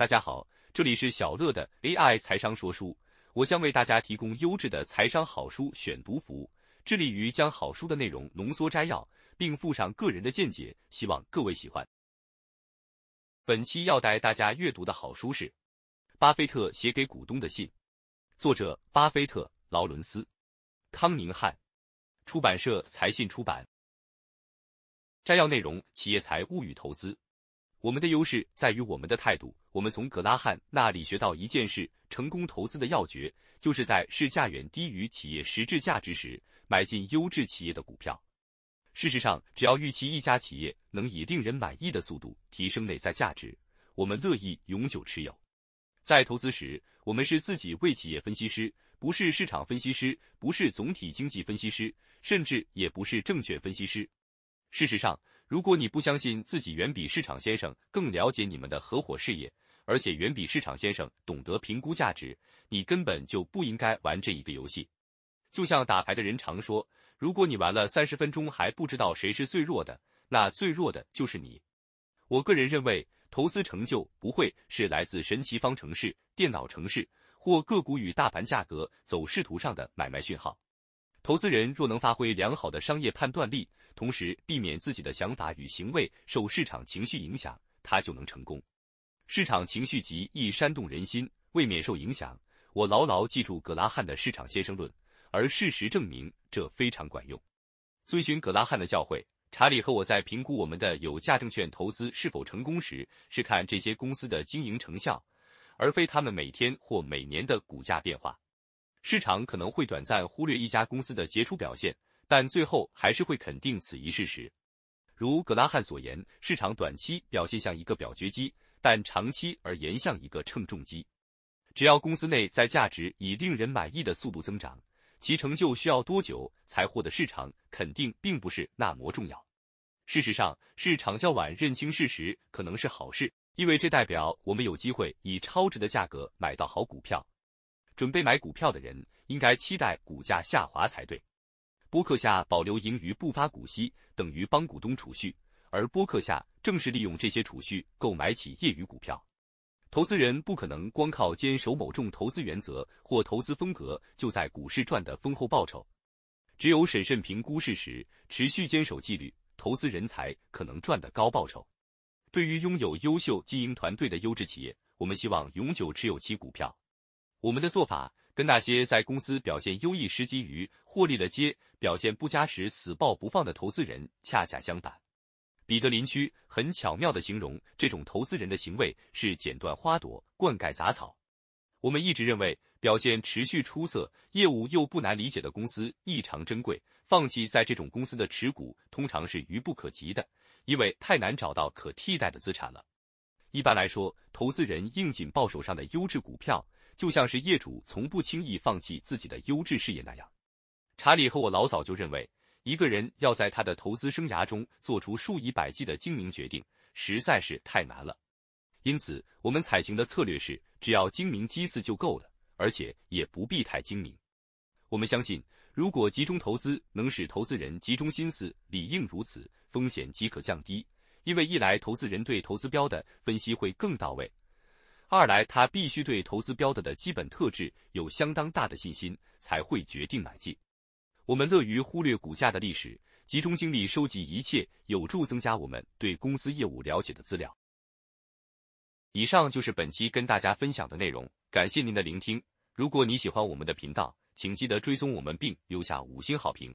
大家好，这里是小乐的 AI 财商说书，我将为大家提供优质的财商好书选读服务，致力于将好书的内容浓缩摘要，并附上个人的见解，希望各位喜欢。本期要带大家阅读的好书是《巴菲特写给股东的信》，作者巴菲特、劳伦斯、康宁汉，出版社财信出版。摘要内容：企业财务与投资。我们的优势在于我们的态度。我们从格拉汉那里学到一件事：成功投资的要诀，就是在市价远低于企业实质价值时，买进优质企业的股票。事实上，只要预期一家企业能以令人满意的速度提升内在价值，我们乐意永久持有。在投资时，我们是自己为企业分析师，不是市场分析师，不是总体经济分析师，甚至也不是证券分析师。事实上，如果你不相信自己远比市场先生更了解你们的合伙事业，而且远比市场先生懂得评估价值，你根本就不应该玩这一个游戏。就像打牌的人常说，如果你玩了三十分钟还不知道谁是最弱的，那最弱的就是你。我个人认为，投资成就不会是来自神奇方程式、电脑程式或个股与大盘价格走势图上的买卖讯号。投资人若能发挥良好的商业判断力，同时避免自己的想法与行为受市场情绪影响，他就能成功。市场情绪极易煽动人心，为免受影响，我牢牢记住葛拉汉的市场先生论，而事实证明这非常管用。遵循葛拉汉的教诲，查理和我在评估我们的有价证券投资是否成功时，是看这些公司的经营成效，而非他们每天或每年的股价变化。市场可能会短暂忽略一家公司的杰出表现，但最后还是会肯定此一事实。如格拉汉所言，市场短期表现像一个表决机，但长期而言像一个称重机。只要公司内在价值以令人满意的速度增长，其成就需要多久才获得市场肯定，并不是那么重要。事实上，市场较晚认清事实可能是好事，因为这代表我们有机会以超值的价格买到好股票。准备买股票的人应该期待股价下滑才对。波克夏保留盈余不发股息，等于帮股东储蓄，而波克夏正是利用这些储蓄购买起业余股票。投资人不可能光靠坚守某种投资原则或投资风格就在股市赚得丰厚报酬。只有审慎评估事实，持续坚守纪律，投资人才可能赚得高报酬。对于拥有优秀经营团队的优质企业，我们希望永久持有其股票。我们的做法跟那些在公司表现优异时急于获利了结、表现不佳时死抱不放的投资人恰恰相反。彼得林区很巧妙地形容这种投资人的行为是剪断花朵、灌溉杂草。我们一直认为，表现持续出色、业务又不难理解的公司异常珍贵。放弃在这种公司的持股通常是愚不可及的，因为太难找到可替代的资产了。一般来说，投资人应紧抱手上的优质股票。就像是业主从不轻易放弃自己的优质事业那样，查理和我老早就认为，一个人要在他的投资生涯中做出数以百计的精明决定，实在是太难了。因此，我们采行的策略是，只要精明机次就够了，而且也不必太精明。我们相信，如果集中投资能使投资人集中心思，理应如此，风险即可降低。因为一来，投资人对投资标的分析会更到位。二来，他必须对投资标的的基本特质有相当大的信心，才会决定买进。我们乐于忽略股价的历史，集中精力收集一切有助增加我们对公司业务了解的资料。以上就是本期跟大家分享的内容，感谢您的聆听。如果你喜欢我们的频道，请记得追踪我们并留下五星好评。